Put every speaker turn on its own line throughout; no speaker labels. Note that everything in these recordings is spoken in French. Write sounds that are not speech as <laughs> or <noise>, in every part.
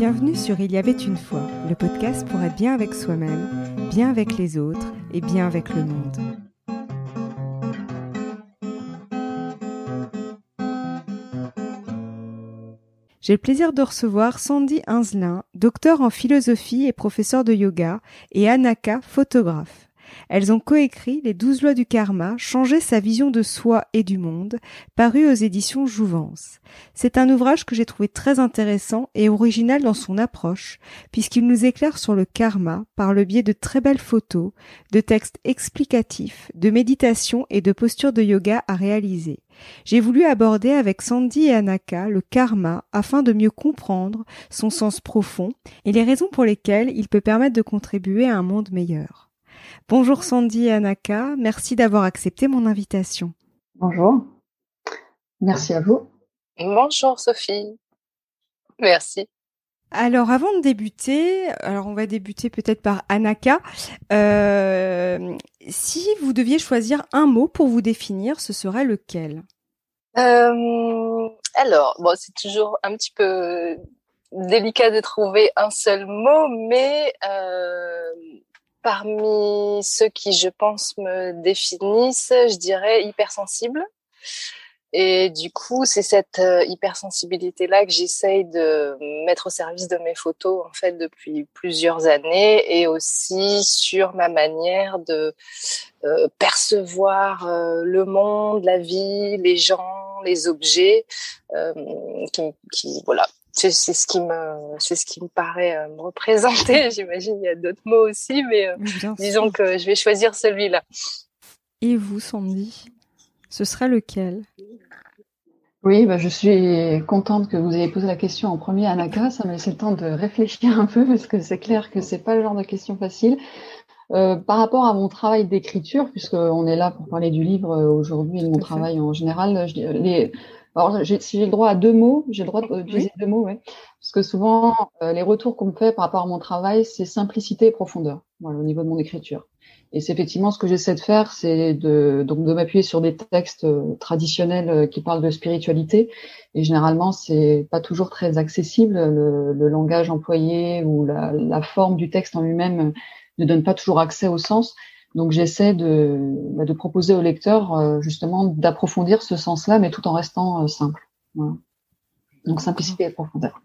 Bienvenue sur Il y avait une fois, le podcast pour être bien avec soi-même, bien avec les autres et bien avec le monde. J'ai le plaisir de recevoir Sandy Inzelin, docteur en philosophie et professeur de yoga, et Anaka, photographe. Elles ont coécrit Les douze lois du karma, changer sa vision de soi et du monde, paru aux éditions Jouvence. C'est un ouvrage que j'ai trouvé très intéressant et original dans son approche, puisqu'il nous éclaire sur le karma par le biais de très belles photos, de textes explicatifs, de méditation et de postures de yoga à réaliser. J'ai voulu aborder avec Sandy et Anaka le karma afin de mieux comprendre son sens profond et les raisons pour lesquelles il peut permettre de contribuer à un monde meilleur. Bonjour Sandy et Anaka, merci d'avoir accepté mon invitation.
Bonjour, merci à vous.
Bonjour Sophie, merci.
Alors avant de débuter, alors on va débuter peut-être par Anaka. Euh, si vous deviez choisir un mot pour vous définir, ce serait lequel?
Euh, Alors, bon, c'est toujours un petit peu délicat de trouver un seul mot, mais euh, Parmi ceux qui, je pense, me définissent, je dirais hypersensible. Et du coup, c'est cette euh, hypersensibilité-là que j'essaye de mettre au service de mes photos, en fait, depuis plusieurs années, et aussi sur ma manière de euh, percevoir euh, le monde, la vie, les gens, les objets, qui, qui, voilà, c'est ce qui me c'est ce qui me paraît euh, me représenter. <laughs> J'imagine il y a d'autres mots aussi, mais euh, disons que je vais choisir celui-là.
Et vous, Sandy, ce serait lequel?
Oui, bah, je suis contente que vous ayez posé la question en premier, Anaka. Ça m'a laissé le temps de réfléchir un peu parce que c'est clair que c'est pas le genre de question facile. Euh, par rapport à mon travail d'écriture, puisqu'on est là pour parler du livre aujourd'hui et de mon travail en général, je, les, alors, si j'ai le droit à deux mots, j'ai le droit d'utiliser deux mots, ouais. Parce que souvent, euh, les retours qu'on me fait par rapport à mon travail, c'est simplicité et profondeur, voilà, au niveau de mon écriture. Et c'est effectivement ce que j'essaie de faire, c'est de donc de m'appuyer sur des textes euh, traditionnels euh, qui parlent de spiritualité. Et généralement, c'est pas toujours très accessible. Le, le langage employé ou la, la, forme du texte en lui-même ne donne pas toujours accès au sens. Donc j'essaie de, bah, de proposer au lecteur euh, justement d'approfondir ce sens-là, mais tout en restant euh, simple. Voilà. Donc simplicité et profondeur.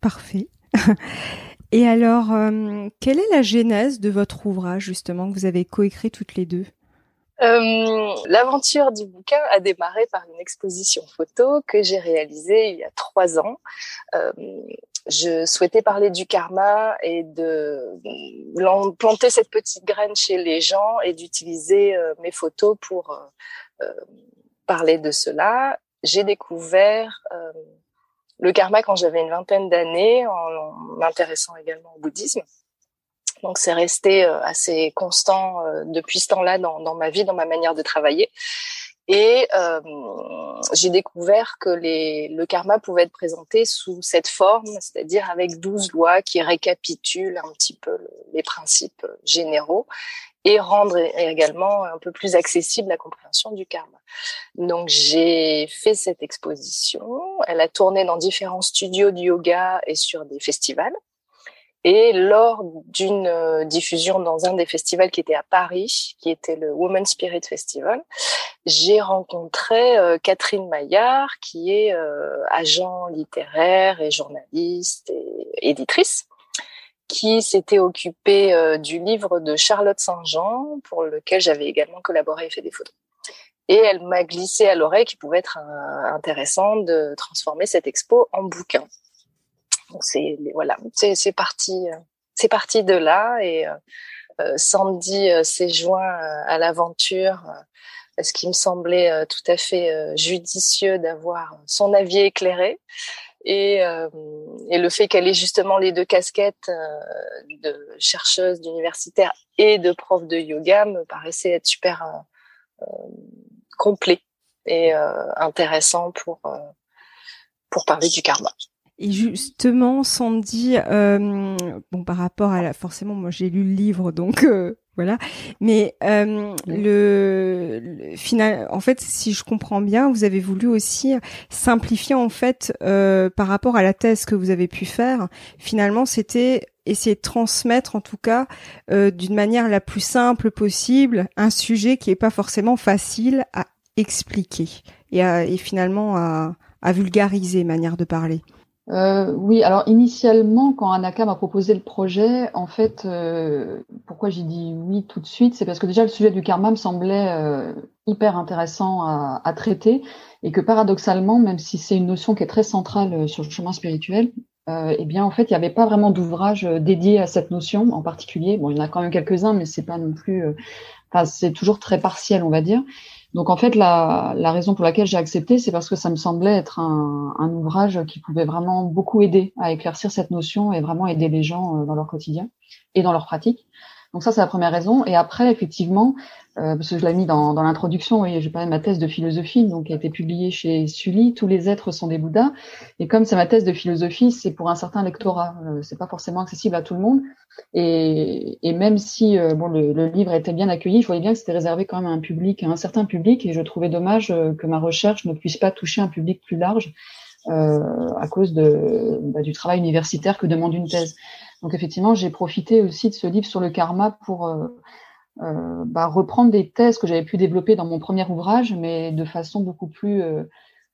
Parfait. <laughs> et alors, euh, quelle est la genèse de votre ouvrage justement que vous avez coécrit toutes les deux?
Euh, L'aventure du bouquin a démarré par une exposition photo que j'ai réalisée il y a trois ans. Euh, je souhaitais parler du karma et de planter cette petite graine chez les gens et d'utiliser euh, mes photos pour euh, euh, parler de cela. J'ai découvert le karma quand j'avais une vingtaine d'années en m'intéressant également au bouddhisme. Donc c'est resté assez constant depuis ce temps-là dans, dans, ma vie, dans ma manière de travailler. Et euh, j'ai découvert que les, le karma pouvait être présenté sous cette forme, c'est-à-dire avec douze lois qui récapitulent un petit peu les principes généraux et rendre également un peu plus accessible la compréhension du karma. Donc j'ai fait cette exposition. Elle a tourné dans différents studios de yoga et sur des festivals. Et lors d'une euh, diffusion dans un des festivals qui était à Paris, qui était le Woman Spirit Festival, j'ai rencontré euh, Catherine Maillard, qui est euh, agent littéraire et journaliste et éditrice, qui s'était occupée du livre de Charlotte Saint-Jean, pour lequel j'avais également collaboré et fait des photos. Et elle m'a glissé à l'oreille qu'il pouvait être intéressant de transformer cette expo en bouquin. C'est voilà, c'est parti, euh, c'est parti de là et euh, euh, Sandy s'est joint à l'aventure ce qui me semblait tout à fait judicieux d'avoir son avis éclairé. Et, et le fait qu'elle ait justement les deux casquettes de chercheuse, d'universitaire et de prof de yoga me paraissait être super complet et intéressant pour, pour parler du karma.
Et justement, Sandy, euh, bon, par rapport à la, forcément, moi j'ai lu le livre, donc euh, voilà. Mais euh, le, final, en fait, si je comprends bien, vous avez voulu aussi simplifier en fait euh, par rapport à la thèse que vous avez pu faire. Finalement, c'était essayer de transmettre, en tout cas, euh, d'une manière la plus simple possible, un sujet qui est pas forcément facile à expliquer et, à, et finalement à, à vulgariser manière de parler.
Euh, oui, alors initialement, quand Anaka m'a proposé le projet, en fait, euh, pourquoi j'ai dit oui tout de suite, c'est parce que déjà le sujet du karma me semblait euh, hyper intéressant à, à, traiter et que paradoxalement, même si c'est une notion qui est très centrale sur le chemin spirituel, euh, eh bien en fait, il n'y avait pas vraiment d'ouvrage dédié à cette notion en particulier. Bon, il y en a quand même quelques-uns, mais c'est pas non plus, enfin, c'est toujours très partiel, on va dire. Donc en fait, la, la raison pour laquelle j'ai accepté, c'est parce que ça me semblait être un, un, ouvrage qui pouvait vraiment beaucoup aider à éclaircir cette notion et vraiment aider les gens euh, dans leur quotidien et dans leur pratique. Donc ça, c'est la première raison. Et après, effectivement, euh, parce que je l'ai mis dans, dans l'introduction, oui, j'ai parlé de ma thèse de philosophie, donc qui a été publiée chez Sully. Tous les êtres sont des Bouddhas. Et comme c'est ma thèse de philosophie, c'est pour un certain lectorat. Euh, c'est pas forcément accessible à tout le monde. Et, et même si euh, bon, le, le, livre était bien accueilli, je voyais bien que c'était réservé quand même à un public, à un certain public, et je trouvais dommage euh, que ma recherche ne puisse pas toucher un public plus large euh, à cause de, bah, du travail universitaire que demande une thèse. Donc effectivement, j'ai profité aussi de ce livre sur le karma pour euh, euh, bah, reprendre des thèses que j'avais pu développer dans mon premier ouvrage, mais de façon beaucoup plus euh,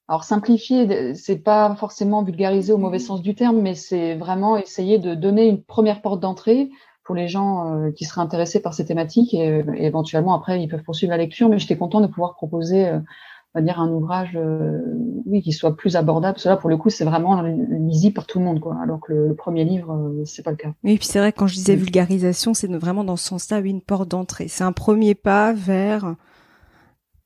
alors simplifiée. C'est pas forcément vulgarisé au mauvais sens du terme, mais c'est vraiment essayer de donner une première porte d'entrée pour les gens euh, qui seraient intéressés par ces thématiques et, et, éventuellement après ils peuvent poursuivre la lecture. Mais j'étais content de pouvoir proposer euh, on va dire un ouvrage euh, oui qui soit plus abordable. Parce que là pour le coup c'est vraiment lisible par tout le monde quoi. Alors que le, le premier livre euh, c'est pas le cas.
Oui puis c'est vrai quand je disais vulgarisation c'est vraiment dans ce sens-là une porte d'entrée. C'est un premier pas vers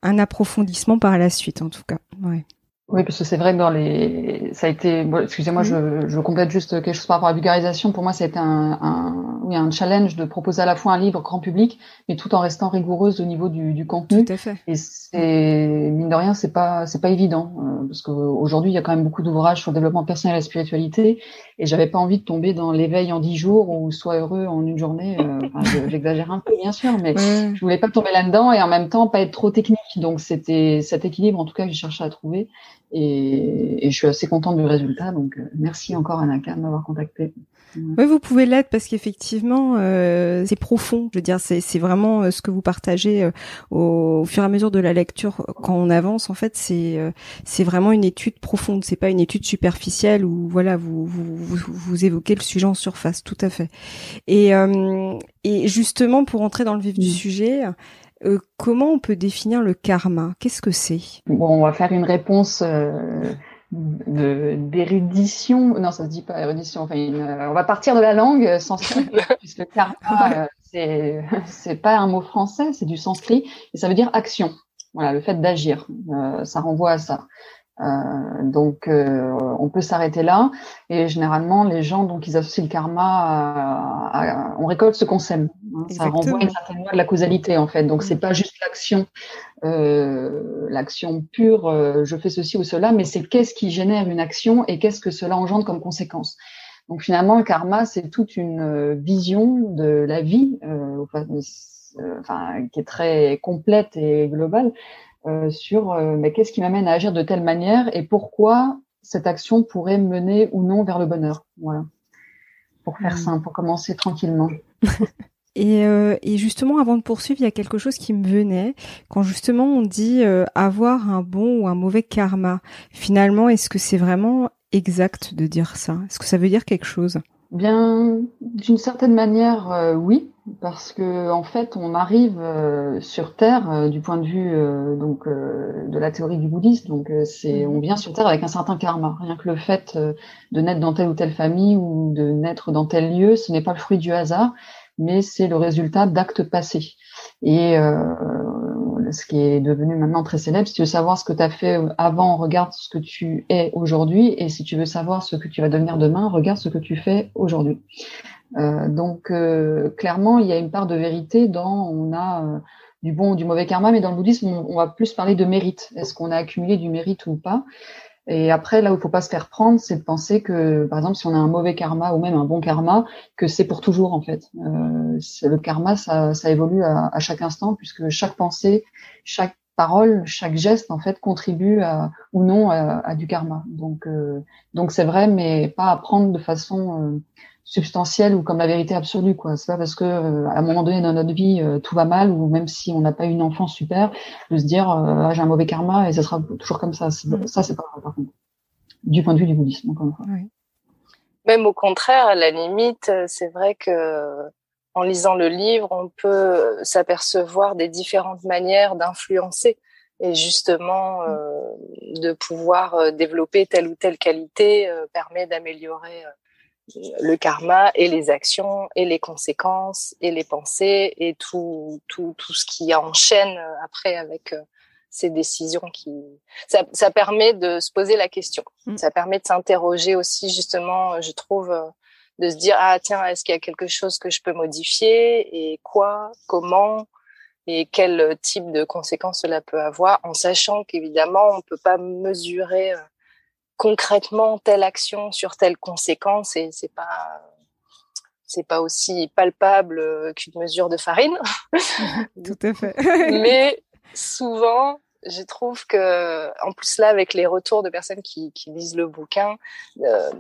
un approfondissement par la suite en tout cas. Ouais
oui, parce que c'est vrai que dans les, ça a été, bon, excusez-moi, je, je complète juste quelque chose par rapport à la vulgarisation. Pour moi, ça a été un, un, oui, un challenge de proposer à la fois un livre grand public, mais tout en restant rigoureuse au niveau du, du contenu.
Tout à fait.
Et c'est, mine de rien, c'est pas, c'est pas évident, euh, parce qu'aujourd'hui, il y a quand même beaucoup d'ouvrages sur le développement personnel et la spiritualité, et j'avais pas envie de tomber dans l'éveil en dix jours ou soit heureux en une journée. Euh, enfin, <laughs> j'exagère un peu, bien sûr, mais ouais. je voulais pas tomber là-dedans et en même temps pas être trop technique. Donc c'était cet équilibre, en tout cas, que je cherchais à trouver. Et, et, je suis assez contente du résultat. Donc, euh, merci encore Anaka de m'avoir contacté.
Oui, vous pouvez l'être parce qu'effectivement, euh, c'est profond. Je veux dire, c'est vraiment euh, ce que vous partagez euh, au, au, fur et à mesure de la lecture quand on avance. En fait, c'est euh, c'est vraiment une étude profonde. C'est pas une étude superficielle où voilà, vous vous, vous, vous évoquez le sujet en surface. Tout à fait. Et et justement, pour entrer dans le vif du sujet. Euh, comment on peut définir le karma? Qu'est-ce que c'est?
Bon, on va faire une réponse euh, d'érudition. Non, ça se dit pas érudition. Enfin, une, euh, on va partir de la langue sanskrit, <laughs> puisque karma, c'est c'est pas un mot français, c'est du sanskrit et ça veut dire action. Voilà, le fait d'agir, ça renvoie à ça. Euh, donc, euh, on peut s'arrêter là. Et généralement, les gens, donc, ils associent le karma à, à on récolte ce qu'on sème. Hein, ça renvoie une certaine loi de la causalité, en fait. Donc, c'est pas juste l'action, euh, l'action pure. Euh, je fais ceci ou cela, mais c'est qu'est-ce qui génère une action et qu'est-ce que cela engendre comme conséquence. Donc, finalement, le karma, c'est toute une vision de la vie, enfin, qui est très complète et globale. Euh, sur euh, mais qu'est-ce qui m'amène à agir de telle manière et pourquoi cette action pourrait mener ou non vers le bonheur? Voilà. Pour faire mmh. simple, pour commencer tranquillement. <laughs>
Et, euh, et, justement, avant de poursuivre, il y a quelque chose qui me venait quand justement on dit euh, avoir un bon ou un mauvais karma. Finalement, est-ce que c'est vraiment exact de dire ça? Est-ce que ça veut dire quelque chose?
Bien, d'une certaine manière, euh, oui, parce que en fait, on arrive euh, sur Terre euh, du point de vue euh, donc de la théorie du bouddhisme. Donc, c'est on vient sur Terre avec un certain karma. Rien que le fait de naître dans telle ou telle famille ou de naître dans tel lieu, ce n'est pas le fruit du hasard, mais c'est le résultat d'actes passés. Et ce qui est devenu maintenant très célèbre. Si tu veux savoir ce que tu as fait avant, regarde ce que tu es aujourd'hui. Et si tu veux savoir ce que tu vas devenir demain, regarde ce que tu fais aujourd'hui. Euh, donc, euh, clairement, il y a une part de vérité dans on a euh, du bon ou du mauvais karma, mais dans le bouddhisme, on, on va plus parler de mérite. Est-ce qu'on a accumulé du mérite ou pas? Et après, là où il faut pas se faire prendre, c'est de penser que, par exemple, si on a un mauvais karma ou même un bon karma, que c'est pour toujours en fait. Euh, le karma, ça, ça évolue à, à, chaque instant puisque chaque pensée, chaque parole, chaque geste en fait contribue à, ou non à, à, du karma. Donc, euh, donc c'est vrai, mais pas à prendre de façon euh, substantielle ou comme la vérité absolue quoi. C'est pas parce que euh, à un moment donné dans notre vie tout va mal ou même si on n'a pas une enfance super, de se dire ah, j'ai un mauvais karma et ça sera toujours comme ça. Mm. Ça c'est pas par contre du point de vue du bouddhisme. Encore une fois.
Même au contraire, à la limite, c'est vrai que en lisant le livre, on peut s'apercevoir des différentes manières d'influencer et justement mm. euh, de pouvoir euh, développer telle ou telle qualité euh, permet d'améliorer le karma et les actions et les conséquences et les pensées et tout tout tout ce qui enchaîne après avec ces décisions qui ça, ça permet de se poser la question mm. ça permet de s'interroger aussi justement je trouve de se dire ah tiens est-ce qu'il y a quelque chose que je peux modifier et quoi comment et quel type de conséquences cela peut avoir en sachant qu'évidemment on peut pas mesurer euh, concrètement telle action sur telle conséquence et c'est pas c'est pas aussi palpable qu'une mesure de farine. <laughs>
Tout à fait. <laughs>
Mais souvent, je trouve que, en plus là, avec les retours de personnes qui, qui lisent le bouquin euh,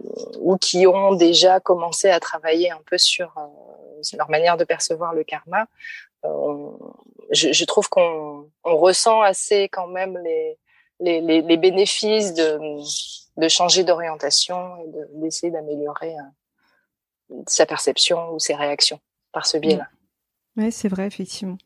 ou qui ont déjà commencé à travailler un peu sur euh, leur manière de percevoir le karma, euh, je, je, trouve qu'on on ressent assez quand même les, les, les, les bénéfices de, de changer d'orientation et d'essayer d'améliorer euh, sa perception ou ses réactions par ce biais-là.
Oui, c'est vrai, effectivement.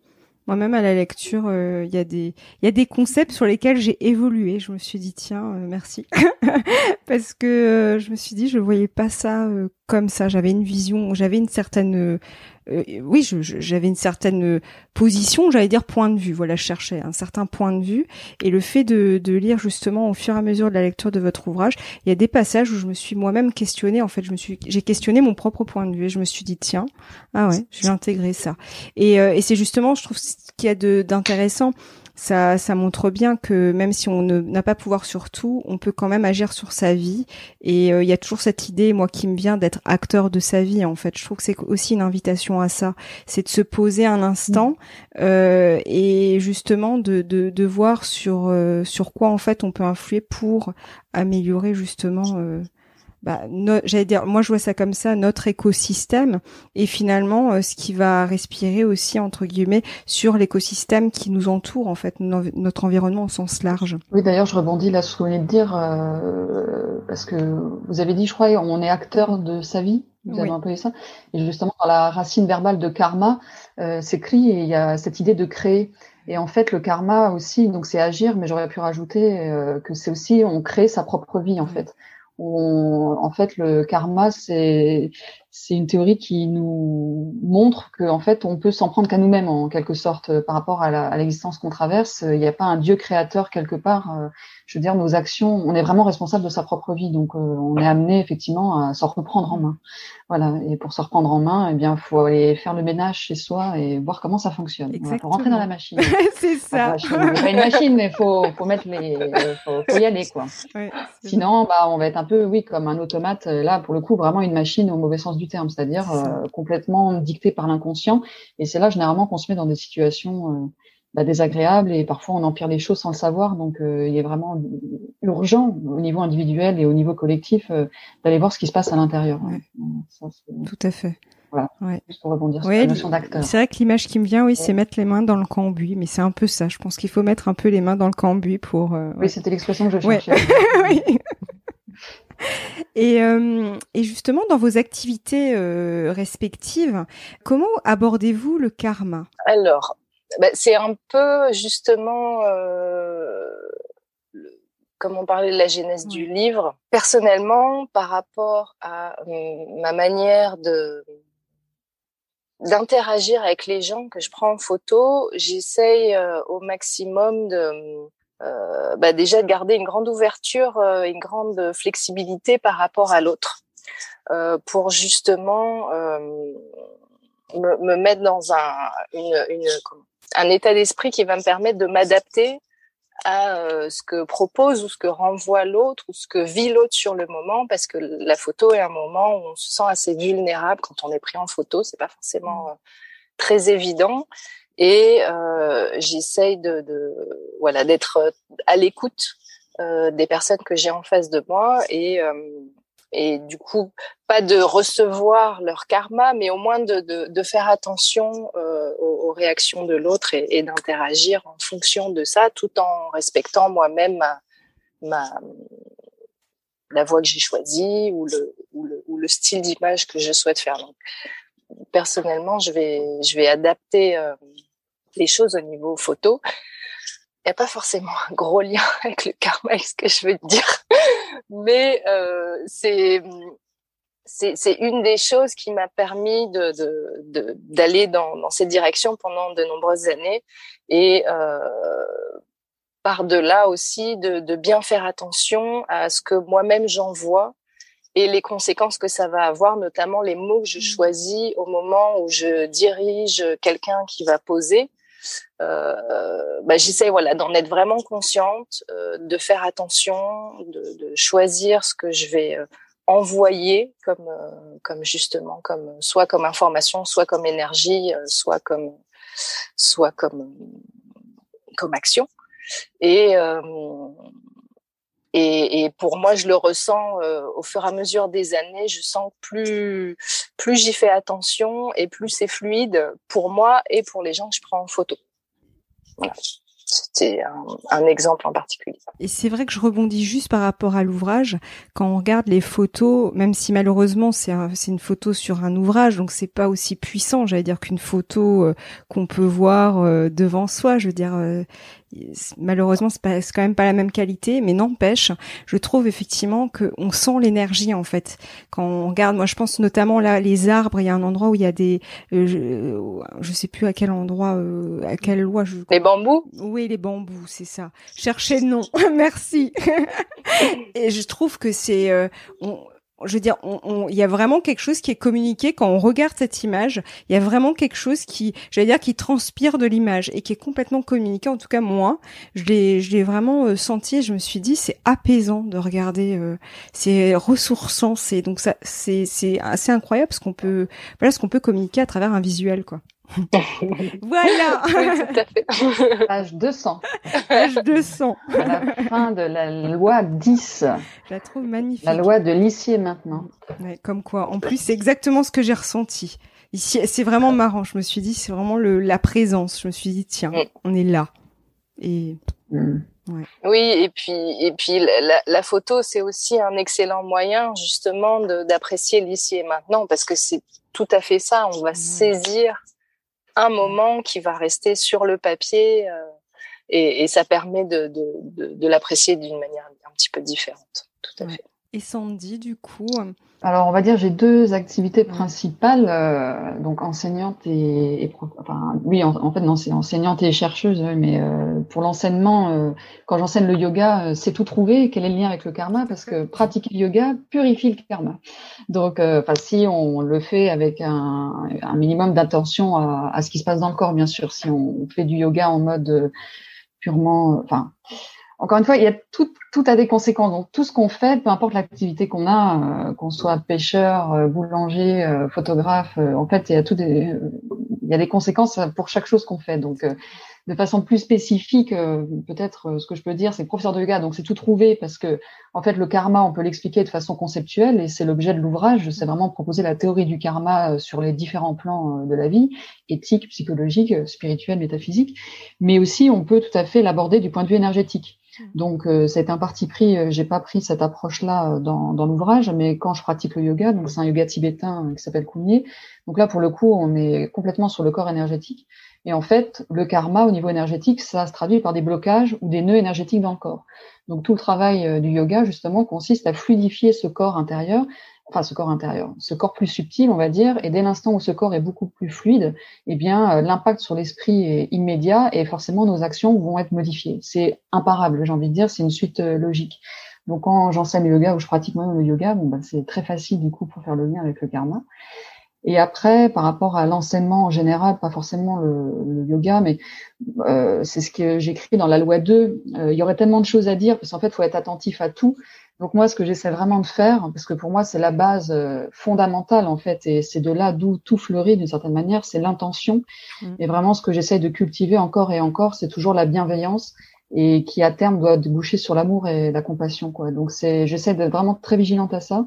Moi-même à la lecture, euh, il y a des concepts sur lesquels j'ai évolué. Je me suis dit tiens, euh, merci <laughs> parce que je me suis dit je voyais pas ça comme ça. J'avais une vision, j'avais une certaine euh, oui, j'avais une certaine position, j'allais dire point de vue. Voilà, je cherchais un certain point de vue. Et le fait de, de, lire justement au fur et à mesure de la lecture de votre ouvrage, il y a des passages où je me suis moi-même questionnée. En fait, je me suis, j'ai questionné mon propre point de vue et je me suis dit tiens, ah ouais, je vais intégrer ça. Et, euh, et c'est justement, je trouve, ce qu'il y a d'intéressant ça, ça montre bien que même si on n'a pas pouvoir sur tout, on peut quand même agir sur sa vie. Et euh, il y a toujours cette idée, moi, qui me vient d'être acteur de sa vie. En fait, je trouve que c'est aussi une invitation à ça, c'est de se poser un instant mmh. euh, et justement de, de, de voir sur euh, sur quoi en fait on peut influer pour améliorer justement bah, j'allais dire, moi je vois ça comme ça, notre écosystème et finalement euh, ce qui va respirer aussi entre guillemets sur l'écosystème qui nous entoure en fait, notre environnement au sens large.
Oui, d'ailleurs je rebondis là sur ce que vous venez de dire euh, parce que vous avez dit, je crois, on est acteur de sa vie. Vous avez un peu ça. Et justement, dans la racine verbale de karma, euh, c'est écrit et il y a cette idée de créer. Et en fait, le karma aussi, donc c'est agir, mais j'aurais pu rajouter euh, que c'est aussi on crée sa propre vie en fait en fait le karma c'est c'est une théorie qui nous montre qu'en fait on peut s'en prendre qu'à nous-mêmes en quelque sorte par rapport à l'existence qu'on traverse. Il n'y a pas un Dieu créateur quelque part. Euh, je veux dire, nos actions, on est vraiment responsable de sa propre vie, donc euh, on est amené effectivement à s'en reprendre en main. Voilà. Et pour se reprendre en main, eh bien, faut aller faire le ménage chez soi et voir comment ça fonctionne. Voilà, faut rentrer dans la machine. <laughs>
c'est ça.
Enfin, pas une machine, mais faut faut mettre les, faut, faut y aller quoi. <laughs> Ouais, Sinon, bah, on va être un peu, oui, comme un automate. Là, pour le coup, vraiment une machine au mauvais sens du terme, c'est-à-dire euh, complètement dictée par l'inconscient. Et c'est là généralement qu'on se met dans des situations euh, bah, désagréables et parfois on empire les choses sans le savoir. Donc euh, il est vraiment urgent au niveau individuel et au niveau collectif d'aller voir ce qui se passe à l'intérieur.
Tout à fait.
Voilà. Juste pour rebondir sur la notion d'acteur.
C'est vrai que l'image qui me vient, oui, c'est mettre les mains dans le cambouis, mais c'est un peu ça. Je pense qu'il faut mettre un peu les mains dans le cambouis pour.
Oui, c'était l'expression que je cherchais. <laughs>
oui. Et, euh, et, justement, dans vos activités euh, respectives, comment abordez-vous le karma?
Alors, bah, c'est un peu justement, euh, comme on parlait de la genèse du livre, personnellement, par rapport à ma manière de d'interagir avec les gens que je prends en photo, j'essaye au maximum de euh, bah déjà de garder une grande ouverture, euh, une grande flexibilité par rapport à l'autre, euh, pour justement me, me, mettre dans un, une, une, un état d'esprit qui va me permettre de m'adapter à euh, ce que propose ou ce que renvoie l'autre ou ce que vit l'autre sur le moment parce que la photo est un moment où on se sent assez vulnérable quand on est pris en photo. C'est pas forcément euh, très évident. Et euh, j'essaye de, de, voilà d'être à l'écoute euh, des personnes que j'ai en face de moi et et du coup pas de recevoir leur karma mais au moins de, de, de faire attention euh, aux, aux, réactions de l'autre et, et d'interagir en fonction de ça tout en respectant moi-même ma, ma, la voix que j'ai choisie ou le, ou le, ou le style d'image que je souhaite faire. Donc personnellement je vais je vais adapter euh, les choses au niveau photo. Il n'y a pas forcément un gros lien <laughs> avec le karma, ce que je veux te dire, mais euh, c'est c'est une des choses qui m'a permis de d'aller de, dans, dans cette direction pendant de nombreuses années et euh, par delà aussi de, de bien faire attention à ce que moi-même j'envoie et les conséquences que ça va avoir, notamment les mots que je mmh. choisis au moment où je dirige quelqu'un qui va poser bah, j'essaie voilà d'en être vraiment consciente, euh, de faire attention, de, choisir ce que je vais euh, envoyer comme comme justement comme soit comme information, soit comme énergie, soit comme soit comme comme action. Et et, et, pour moi, je le ressens au fur et à mesure des années. Je sens plus, plus j'y fais attention et plus c'est fluide pour moi et pour les gens que je prends en photo. Voilà. C'était un, un, exemple en particulier.
Et c'est vrai que je rebondis juste par rapport à l'ouvrage. Quand on regarde les photos, même si malheureusement c'est un, une photo sur un ouvrage, donc c'est pas aussi puissant, j'allais dire qu'une photo euh, qu'on peut voir euh, devant soi. Je veux dire, euh, malheureusement c'est, pas, quand même pas la même qualité mais n'empêche je trouve effectivement que on sent l'énergie en fait. Quand on regarde moi je pense notamment là les arbres il y a un endroit où il y a des euh, je, euh, je, sais plus à quel endroit euh, à quelle loi je
les bambous?
Oui les bambous c'est ça. Cherchez le nom. <laughs> Merci. <laughs> Et je trouve que c'est euh, on, je veux dire, il y a vraiment quelque chose qui est communiqué quand on regarde cette image. Il y a vraiment quelque chose qui, j'allais dire, qui transpire de l'image et qui est complètement communiqué. En tout cas, moi, je l'ai, je l'ai vraiment euh, senti. Et je me suis dit, c'est apaisant de regarder. Euh, c'est ressourçant. C'est donc ça, c'est, c'est assez incroyable parce qu'on peut, voilà, ce qu'on peut communiquer à travers un visuel, quoi. Voilà. <laughs>
tout à fait. <laughs> Page 200.
Page 200.
À la fin de la loi 10.
Je la trouve magnifique.
La loi de l'huissier maintenant.
Ouais, comme quoi. En plus, c'est exactement ce que j'ai ressenti. Ici, c'est vraiment marrant. Je me suis dit, c'est vraiment le, la présence. Je me suis dit, tiens, mm. on est là. Et.
Mm. Ouais. Oui, et puis et puis la, la photo, c'est aussi un excellent moyen justement d'apprécier l'ici et maintenant parce que c'est tout à fait ça. On va saisir un moment qui va rester sur le papier euh, et, et, ça permet de, de, de, de l'apprécier d'une manière un petit peu différente. Tout à fait.
Et Sandy, du coup
Alors, on va dire j'ai deux activités principales, euh, donc enseignante et, et enfin oui, en, en, fait non, c'est enseignante et chercheuse, mais euh, pour l'enseignement, euh, quand j'enseigne le yoga, c'est tout trouver. Quel est le lien avec le karma? Parce que pratiquer le yoga purifie le karma. Donc, enfin si on le fait avec un, un minimum d'attention à, à, ce qui se passe dans le corps, bien sûr. Si on fait du yoga en mode purement, enfin encore une fois, il y a tout, tout a des conséquences. Donc tout ce qu'on fait, peu importe l'activité qu'on a, euh, qu'on soit pêcheur, euh, boulanger, euh, photographe, en fait, il y a tout des, il y a des conséquences pour chaque chose qu'on fait. Donc de façon plus spécifique, peut-être ce que je peux dire, c'est professeur de yoga, donc c'est tout trouvé parce que en fait le karma, on peut l'expliquer de façon conceptuelle et c'est l'objet de l'ouvrage. C'est vraiment proposer la théorie du karma sur les différents plans de la vie, éthique, psychologique, spirituel, métaphysique, mais aussi on peut tout à fait l'aborder du point de vue énergétique. Mmh. Donc euh, c'est un parti pris. Euh, j'ai pas pris cette approche-là euh, dans, dans l'ouvrage, mais quand je pratique le yoga, donc c'est un yoga tibétain qui s'appelle Kumye. Donc là pour le coup, on est complètement sur le corps énergétique. Et en fait, le karma au niveau énergétique, ça se traduit par des blocages ou des nœuds énergétiques dans le corps. Donc tout le travail du yoga justement consiste à fluidifier ce corps intérieur enfin ce corps intérieur, ce corps plus subtil, on va dire, et dès l'instant où ce corps est beaucoup plus fluide, eh bien euh, l'impact sur l'esprit est immédiat et forcément nos actions vont être modifiées. C'est imparable, j'ai envie de dire, c'est une suite euh, logique. Donc quand j'enseigne le yoga ou je pratique moi-même le yoga, bon bah c'est très facile du coup pour faire le lien avec le karma. Et après, par rapport à l'enseignement en général, pas forcément le, yoga, mais euh, c'est ce que j'écris dans la loi 2. Euh, il y aurait tellement de choses à dire parce qu'en fait, il faut être attentif à tout. Donc moi, ce que j'essaie vraiment de faire, parce que pour moi, c'est la base euh, fondamentale en fait, et c'est de là d'où tout fleurit d'une certaine manière, c'est l'intention. Mmh. Et vraiment, ce que j'essaie de cultiver encore et encore, c'est toujours la bienveillance et qui à terme doit déboucher sur l'amour et la compassion. Quoi. Donc c'est, j'essaie d'être vraiment très vigilante à ça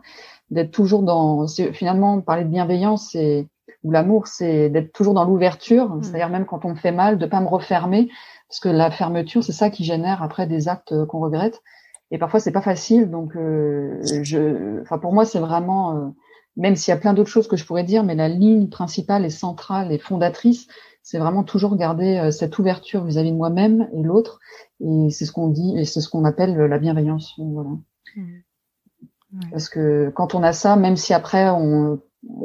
d'être toujours dans finalement parler de bienveillance c'est ou l'amour c'est d'être toujours dans l'ouverture mm. c'est-à-dire même quand on me fait mal de pas me refermer parce que la fermeture c'est ça qui génère après des actes euh, qu'on regrette et parfois c'est pas facile donc euh, je enfin pour moi c'est vraiment euh, même s'il y a plein d'autres choses que je pourrais dire mais la ligne principale et centrale et fondatrice c'est vraiment toujours garder cette ouverture vis-à-vis de moi-même et l'autre et c'est ce qu'on dit et c'est ce qu'on appelle la bienveillance voilà mm. Parce que quand on a ça, même si après on,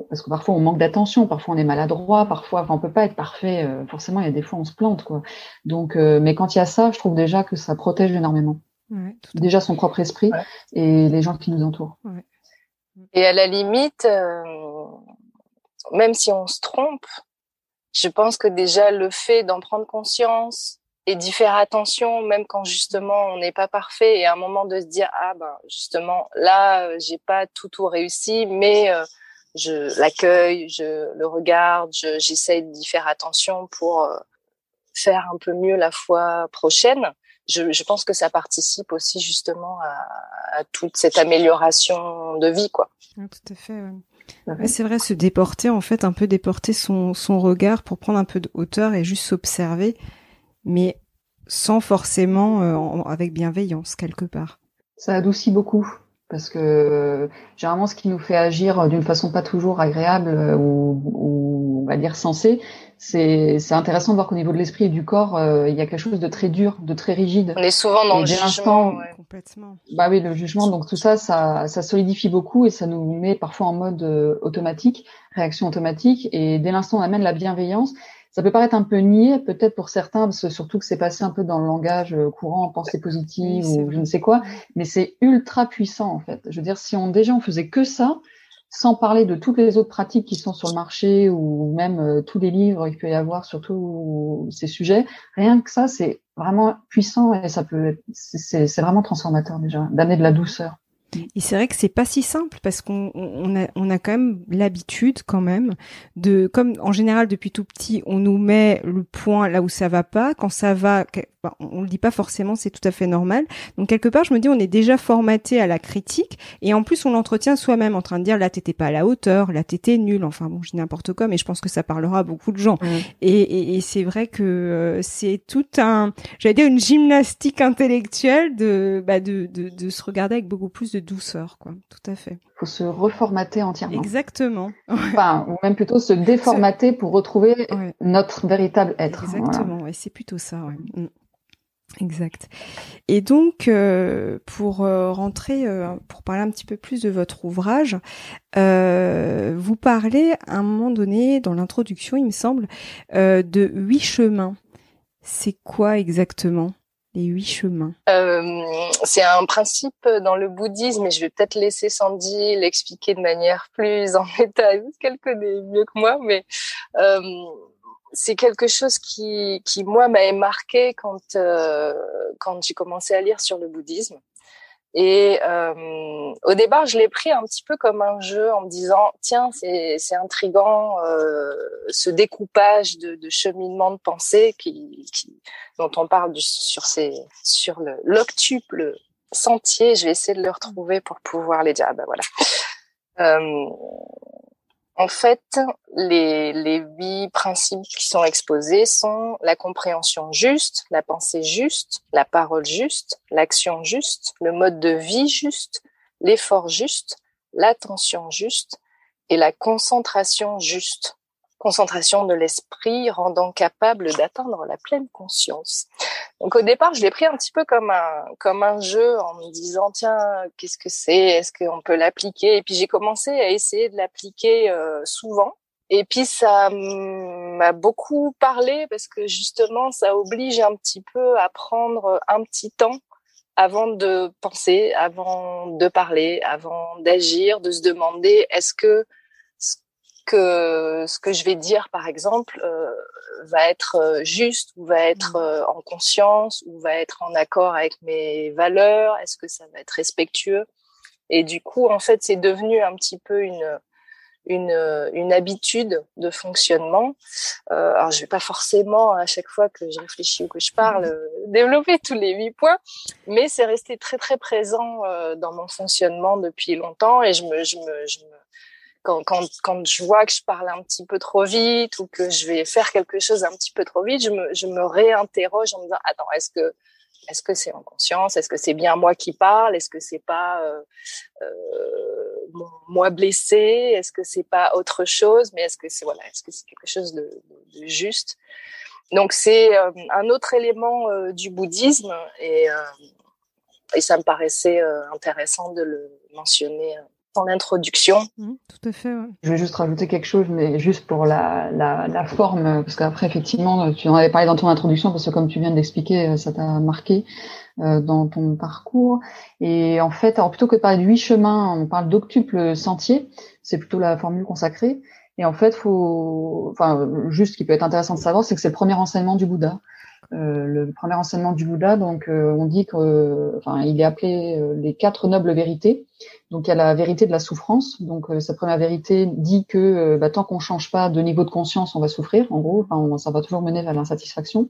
parce que parfois on manque d'attention, parfois on est maladroit, parfois, enfin on peut pas être parfait. Euh, forcément, il y a des fois on se plante, quoi. Donc, euh, mais quand il y a ça, je trouve déjà que ça protège énormément. Ouais, déjà son propre esprit et les gens qui nous entourent. Ouais.
Et à la limite, euh, même si on se trompe, je pense que déjà le fait d'en prendre conscience, et d'y faire attention même quand justement on n'est pas parfait et à un moment de se dire ah ben justement là euh, j'ai pas tout tout réussi mais euh, je l'accueille je le regarde j'essaie d'y faire attention pour euh, faire un peu mieux la fois prochaine je, je pense que ça participe aussi justement à, à toute cette amélioration de vie quoi
tout à fait ouais. c'est vrai, se déporter, en fait, un peu déporter son, son regard pour prendre un peu de hauteur et juste s'observer mais sans forcément euh, avec bienveillance quelque part.
Ça adoucit beaucoup parce que euh, généralement ce qui nous fait agir d'une façon pas toujours agréable euh, ou, ou on va dire sensée, c'est c'est intéressant de voir qu'au niveau de l'esprit et du corps, il y a quelque chose de très dur, de très rigide.
On est souvent dans le jugement. Ouais.
Complètement.
Bah oui, le jugement. Donc tout ça, ça, ça solidifie beaucoup et ça nous met parfois en mode automatique, réaction automatique. Et dès l'instant on amène la bienveillance, ça peut paraître un peu niais, peut-être pour certains, parce que surtout que c'est passé un peu dans le langage euh, courant, pensée positive ou je ne sais quoi, mais c'est ultra puissant en fait. Je veux dire, si on déjà on faisait que ça, sans parler de toutes les autres pratiques qui sont sur le marché ou même euh, tous les livres qu'il peut y avoir sur tous ces sujets, rien que ça, c'est vraiment puissant et ça peut, c'est vraiment transformateur déjà, d'amener de la douceur.
Et c'est vrai que c'est pas si simple parce qu'on on a, on a quand même l'habitude quand même de, comme en général depuis tout petit, on nous met le point là où ça va pas. Quand ça va, on le dit pas forcément, c'est tout à fait normal. Donc quelque part, je me dis, on est déjà formaté à la critique et en plus on l'entretient soi-même en train de dire là t'étais pas à la hauteur, là t'étais nul. Enfin bon, je dis n'importe quoi, mais je pense que ça parlera à beaucoup de gens. Et, et, et c'est vrai que euh, c'est tout un, j'allais dire une gymnastique intellectuelle de, bah, de, de, de se regarder avec beaucoup plus de douceur, quoi. Tout à fait.
Faut se reformater entièrement.
Exactement. <laughs>
Enfin, ou même plutôt se déformater pour retrouver notre véritable être.
Exactement. Et c'est plutôt ça. Ouais. Mm. Exact. Et donc, euh, pour euh, rentrer, euh, pour parler un petit peu plus de votre ouvrage, vous parlez à un moment donné, dans l'introduction, il me semble, de huit chemins. C'est quoi exactement? Les huit chemins
euh, C'est un principe dans le bouddhisme, et je vais peut-être laisser Sandy l'expliquer de manière plus en <laughs> détail, parce qu'elle connaît mieux que moi, mais euh, c'est quelque chose qui, qui moi, m'avait marqué quand, euh, quand j'ai commencé à lire sur le bouddhisme. Et euh, au départ, je l'ai pris un petit peu comme un jeu en me disant tiens, c'est c'est intrigant euh, ce découpage de, de cheminement de pensée qui, qui dont on parle du, sur ces sur le l'octuple sentier. Je vais essayer de le retrouver pour pouvoir les dire. Ah ben voilà. Euh, en fait, les, huit principes qui sont exposés sont la compréhension juste, la pensée juste, la parole juste, l'action juste, le mode de vie juste, l'effort juste, l'attention juste et la concentration juste concentration de l'esprit rendant capable d'atteindre la pleine conscience. Donc au départ, je l'ai pris un petit peu comme un comme un jeu en me disant tiens qu'est-ce que c'est? Est-ce qu'on peut l'appliquer? Et puis j'ai commencé à essayer de l'appliquer euh, souvent. Et puis ça m'a beaucoup parlé parce que justement ça oblige un petit peu à prendre un petit temps avant de penser, avant de parler, avant d'agir, de se demander est-ce que que ce que je vais dire, par exemple, euh, va être euh, juste ou va être mmh. euh, en conscience ou va être en accord avec mes valeurs? Est-ce que ça va être respectueux? Et du coup, en fait, c'est devenu un petit peu une une, une habitude de fonctionnement. Euh, alors, je vais pas forcément à chaque fois que je réfléchis ou que je parle mmh. développer tous les huit points, mais c'est resté très très présent dans mon fonctionnement depuis longtemps et je me je me, je me quand, quand, quand je vois que je parle un petit peu trop vite ou que je vais faire quelque chose un petit peu trop vite, je me, je me réinterroge en me disant attends est-ce que est-ce que c'est en conscience? Est-ce que c'est bien moi qui parle? Est-ce que c'est pas euh, euh, moi blessé? Est-ce que c'est pas autre chose? Mais est-ce que c'est voilà Est-ce que c'est quelque chose de, juste? Donc c'est euh, un autre élément du bouddhisme et, et ça me paraissait intéressant de le mentionner en introduction.
Mmh, tout à fait.
Je vais juste rajouter quelque chose, mais juste pour la, la, la forme, parce qu'après, effectivement, tu en avais parlé dans ton introduction, parce que comme tu viens de l'expliquer, ça t'a marqué euh, dans ton parcours. Et en fait, alors plutôt que de parler de huit chemins, on parle d'octuple sentier. C'est plutôt la formule consacrée. Et en fait, faut, enfin, juste ce qui peut être intéressant de savoir, c'est que c'est le premier enseignement du Bouddha. Euh, le premier enseignement du Bouddha, donc euh, on dit que, enfin, il est appelé euh, les quatre nobles vérités. Donc il y a la vérité de la souffrance. Donc sa première vérité dit que bah, tant qu'on change pas de niveau de conscience, on va souffrir. En gros, enfin, ça va toujours mener vers l'insatisfaction.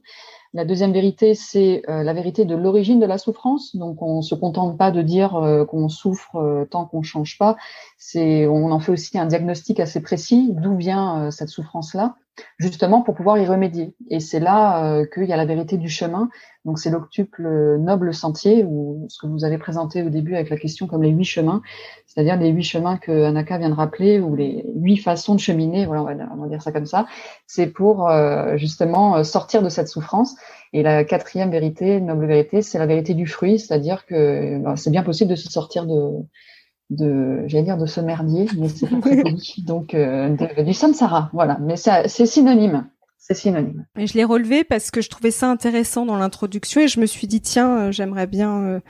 La deuxième vérité, c'est la vérité de l'origine de la souffrance. Donc on se contente pas de dire qu'on souffre tant qu'on change pas. C'est, on en fait aussi un diagnostic assez précis d'où vient cette souffrance-là justement pour pouvoir y remédier. Et c'est là euh, qu'il y a la vérité du chemin. Donc c'est l'octuple noble sentier, ou ce que vous avez présenté au début avec la question comme les huit chemins, c'est-à-dire les huit chemins que Anaka vient de rappeler, ou les huit façons de cheminer, voilà, on va, dire ça comme ça. C'est pour euh, justement sortir de cette souffrance. Et la quatrième vérité, noble vérité, c'est la vérité du fruit, c'est-à-dire que bah, c'est bien possible de se sortir de de, j'allais dire de ce merdier, mais c'est pas très poli. Donc, euh, de, du samsara, voilà. Mais c'est synonyme. C'est synonyme.
Et je l'ai relevé parce que je trouvais ça intéressant dans l'introduction et je me suis dit, tiens, euh, j'aimerais bien euh,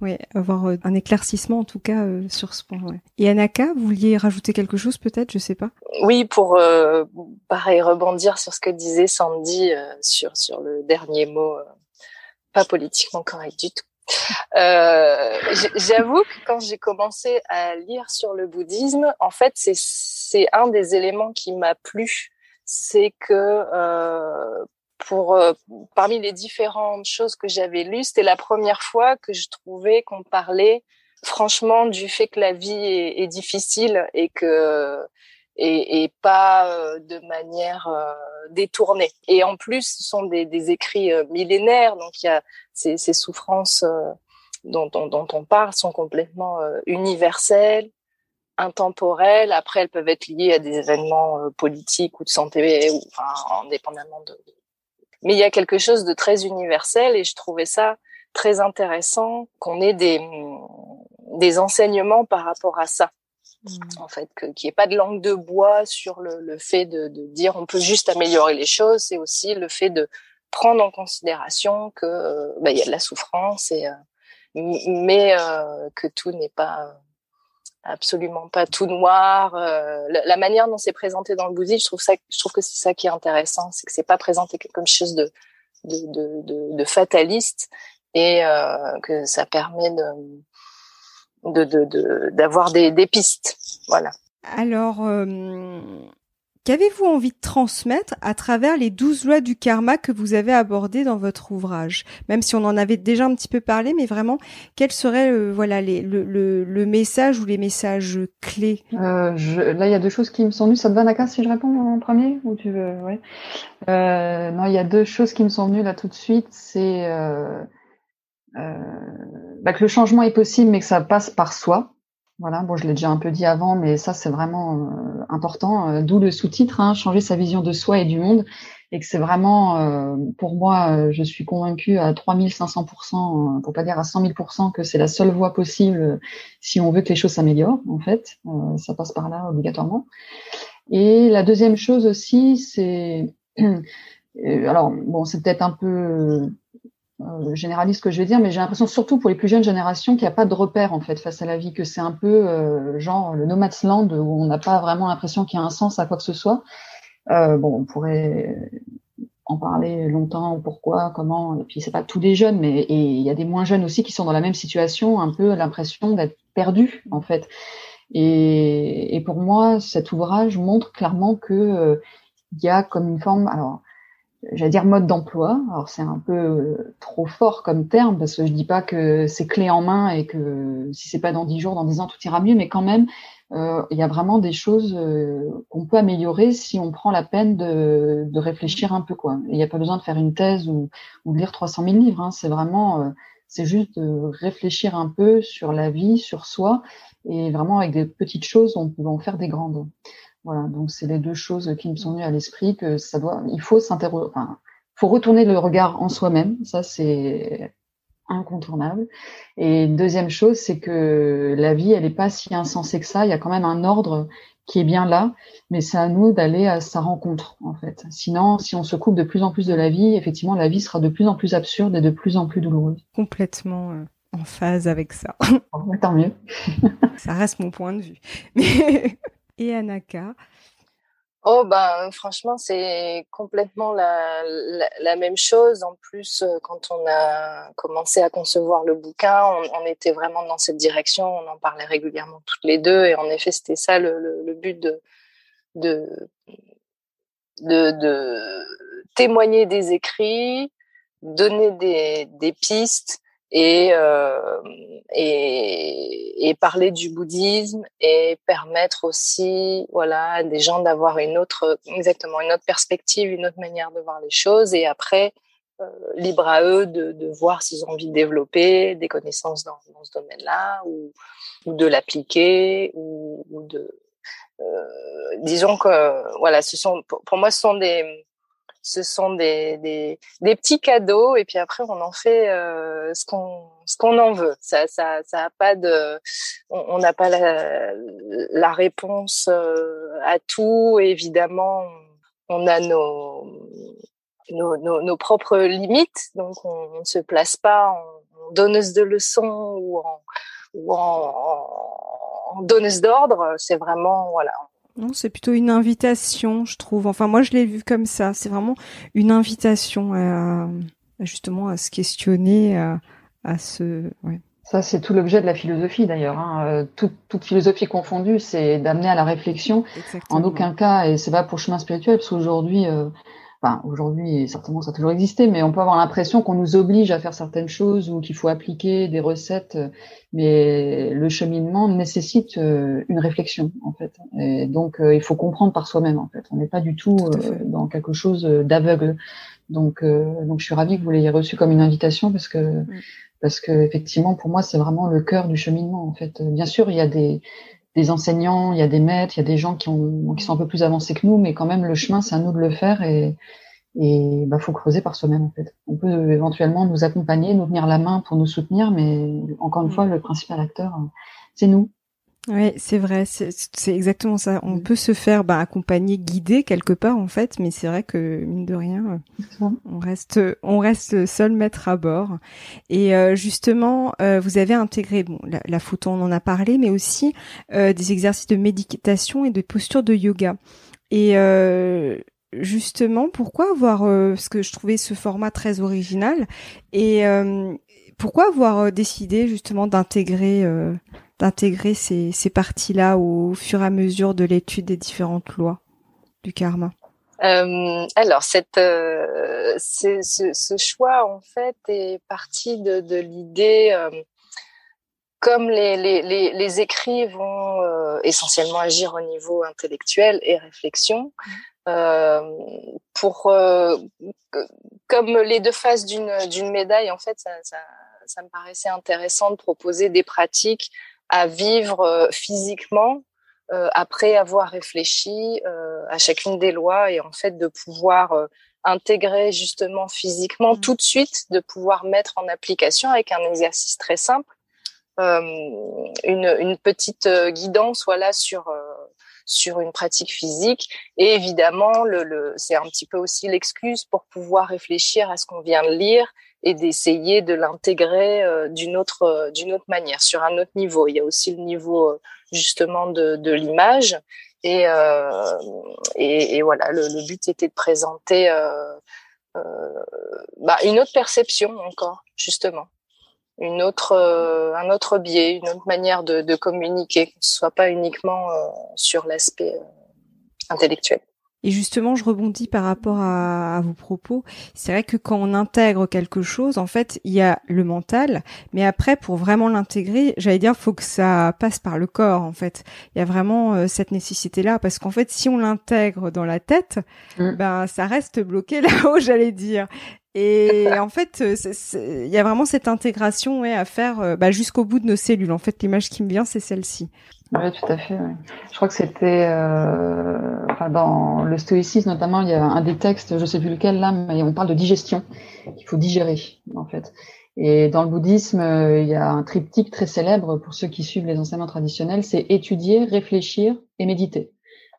ouais, avoir euh, un éclaircissement en tout cas sur ce point. Ouais. Et Anaka, vous vouliez rajouter quelque chose peut-être, je sais pas?
Oui, pour pareil rebondir sur ce que disait Sandy sur sur le dernier mot, pas politiquement correct du tout. Euh, J'avoue que quand j'ai commencé à lire sur le bouddhisme, en fait, c'est un des éléments qui m'a plu, c'est que euh, pour euh, parmi les différentes choses que j'avais lues, c'était la première fois que je trouvais qu'on parlait franchement du fait que la vie est, est difficile et que et, et pas euh, de manière euh, détournée. Et en plus, ce sont des, des écrits euh, millénaires, donc il y a ces, ces souffrances dont, dont, dont, on parle sont complètement universelles, intemporelles. Après, elles peuvent être liées à des événements politiques ou de santé, ou enfin, indépendamment de. Mais il y a quelque chose de très universel, et je trouvais ça très intéressant qu'on ait des des enseignements par rapport à ça. Mmh. en fait, qu'il n'y ait pas de langue de bois sur le, le fait de, de, dire on peut juste améliorer les choses. C'est aussi le fait de prendre en considération que euh, bah, il y a de la souffrance et euh, mais euh, que tout n'est pas absolument pas tout noir. La, la, manière dont c'est présenté dans le bouddhisme, je trouve ça, je trouve que c'est ça qui est intéressant, c'est que c'est pas présenté comme chose de, de, de, de fataliste et que ça permet de de d'avoir des, des pistes. Voilà.
Alors, euh, qu'avez-vous envie de transmettre à travers les douze lois du karma que vous avez abordées dans votre ouvrage? Même si on en avait déjà un petit peu parlé, mais vraiment, quel serait euh, voilà les, le, le, le, message ou les messages clés?
Euh, je, Là, il y a deux choses qui me sont venues. Ça te va, Naka, si je réponds en premier ou tu veux ouais. euh, Non, il y a deux choses qui me sont venues là tout de suite. C'est euh, bah, que le changement est possible, mais que ça passe par soi. Voilà, bon, je l'ai déjà un peu dit avant, mais ça c'est vraiment euh, important. Euh, d'où le sous-titre, hein, changer sa vision de soi et du monde, et que c'est vraiment, pour moi, je suis convaincue à 3500%, pour pas dire à 100 000%, que c'est la seule voie possible si on veut que les choses s'améliorent. En fait, ça passe par là obligatoirement. Et la deuxième chose aussi, c'est, <clears throat> alors bon, c'est peut-être un peu euh, généraliste que je vais dire, mais j'ai l'impression surtout pour les plus jeunes générations qu'il n'y a pas de repère en fait face à la vie, que c'est un peu euh, genre le nomad's land où on n'a pas vraiment l'impression qu'il y a un sens à quoi que ce soit. Euh, bon, on pourrait en parler longtemps, pourquoi, comment, et puis c'est pas tous les jeunes, mais il y a des moins jeunes aussi qui sont dans la même situation, un peu l'impression d'être perdus en fait. Et, et, pour moi, cet ouvrage montre clairement que il y a comme une forme, alors j'allais dire mode d'emploi. Alors c'est un peu euh, trop fort comme terme parce que je dis pas que c'est clé en main et que si c'est pas dans dix jours, dans dix ans tout ira mieux, mais quand même euh, il y a vraiment des choses euh, qu'on peut améliorer si on prend la peine de, réfléchir un peu quoi. Il n'y a pas besoin de faire une thèse ou, ou de lire 300 000 livres. Hein. C'est vraiment c'est juste de réfléchir un peu sur la vie, sur soi et vraiment avec des petites choses on peut en faire des grandes. Voilà, donc c'est les deux choses qui me sont venues à l'esprit que ça doit, il faut s'interroger, enfin, faut retourner le regard en soi-même, ça c'est incontournable. Et deuxième chose, c'est que la vie, elle n'est pas si insensée que ça. Il y a quand même un ordre qui est bien là, mais c'est à nous d'aller à sa rencontre en fait. Sinon, si on se coupe de plus en plus de la vie, effectivement, la vie sera de plus en plus absurde et de plus en plus douloureuse.
Complètement euh, en phase avec ça.
tant mieux.
ça reste mon point de vue. Mais <laughs> et Anaka
Oh ben franchement c'est complètement la, même chose. En plus euh, quand on a commencé à concevoir le bouquin, on, était vraiment dans cette direction. On en parlait régulièrement toutes les deux et en effet c'était ça le, le, but de, de de, de témoigner des écrits, donner des, des pistes et, euh, et, et, parler du bouddhisme et permettre aussi voilà à des gens d'avoir une autre exactement une autre perspective une autre manière de voir les choses et après euh, libre à eux de, de voir s'ils ont envie de développer des connaissances dans, ce domaine-là ou, ou de l'appliquer ou, de euh, disons que voilà ce sont pour moi ce sont des ce sont des, des, des, petits cadeaux et puis après on en fait euh, ce qu'on ce qu'on en veut. Ça ça ça a pas de on n'a pas la, la réponse euh, à tout. Évidemment, on a nos nos, nos, nos propres limites, donc on ne se place pas en, donneuse de leçons ou en, ou en, en donneuse d'ordre. C'est vraiment voilà,
non, c'est plutôt une invitation, je trouve. Enfin, moi, je l'ai vu comme ça. C'est vraiment une invitation à, justement à se questionner, à, à se. Ouais.
Ça, c'est tout l'objet de la philosophie d'ailleurs. Hein. Euh, toute, toute, philosophie confondue, c'est d'amener à la réflexion. En aucun cas, et c'est pas pour chemin spirituel, parce qu'aujourd'hui, euh, enfin aujourd'hui certainement ça a toujours existé, mais on peut avoir l'impression qu'on nous oblige à faire certaines choses ou qu'il faut appliquer des recettes, mais le cheminement nécessite euh, une réflexion en fait. Et donc euh, il faut comprendre par soi-même en fait. On n'est pas du tout, euh, dans quelque chose d'aveugle. Donc donc je suis ravie que vous l'ayez reçu comme une invitation parce que mm. parce que effectivement pour moi c'est vraiment le cœur du cheminement en fait. Bien sûr il y a des des enseignants, il y a des maîtres, il y a des gens qui, ont, qui sont un peu plus avancés que nous, mais quand même le chemin, c'est à nous de le faire et et bah faut creuser par soi-même en fait. On peut éventuellement nous accompagner, nous tenir la main pour nous soutenir, mais encore une mm. fois, le principal acteur, c'est nous.
Oui, c'est vrai, c'est exactement ça. On mm. peut se faire bah, accompagner, guider quelque part en fait, mais c'est vrai que mine de rien, on reste, on reste seul maître à bord. Et euh, justement, euh, vous avez intégré bon la, photo, on en a parlé, mais aussi euh, des exercices de méditation et de posture de yoga. Et justement, pourquoi avoir, parce que je trouvais ce format très original, et pourquoi avoir décidé justement d'intégrer d'intégrer ces, ces parties-là au fur et à mesure de l'étude des différentes lois du karma
euh, alors, cette, euh, ce, ce, choix, en fait, est parti de, de l'idée, euh, comme les, les, les, les, écrits vont essentiellement agir au niveau intellectuel et réflexion, mmh. pour comme les deux faces d'une d'une médaille, en fait, ça, ça, ça me paraissait intéressant de proposer des pratiques à vivre euh, physiquement euh, après avoir réfléchi euh, à chacune des lois et en fait de pouvoir intégrer justement physiquement mmh. tout de suite, de pouvoir mettre en application avec un exercice très simple, euh, une, une, petite guidance voilà sur sur une pratique physique et évidemment le, le c'est un petit peu aussi l'excuse pour pouvoir réfléchir à ce qu'on vient de lire et d'essayer de l'intégrer d'une autre d'une autre manière, sur un autre niveau. Il y a aussi le niveau justement de, de l'image et, et, et, voilà, le, le, but était de présenter bah, une autre perception encore, justement une autre, euh, un autre biais, une autre manière de, de communiquer, que ce soit pas uniquement euh, sur l'aspect euh, intellectuel.
Et justement, je rebondis par rapport à, à vos propos. C'est vrai que quand on intègre quelque chose, en fait, il y a le mental, mais après, pour vraiment l'intégrer, j'allais dire, faut que ça passe par le corps. En fait, il y a vraiment cette nécessité-là, parce qu'en fait, si on l'intègre dans la tête, mmh. ben ça reste bloqué <laughs> là-haut, j'allais dire. Et en fait, il y a vraiment cette intégration à faire euh, bah, jusqu'au bout de nos cellules. En fait, l'image qui me vient, c'est celle-ci.
Oui, tout à fait. Je crois que c'était euh, dans le stoïcisme notamment, il y a un des textes, je sais plus lequel là, mais on parle de digestion. Il faut digérer, en fait. Et dans le bouddhisme, euh, il y a un triptyque très célèbre pour ceux qui suivent les enseignements traditionnels, c'est étudier, réfléchir et méditer.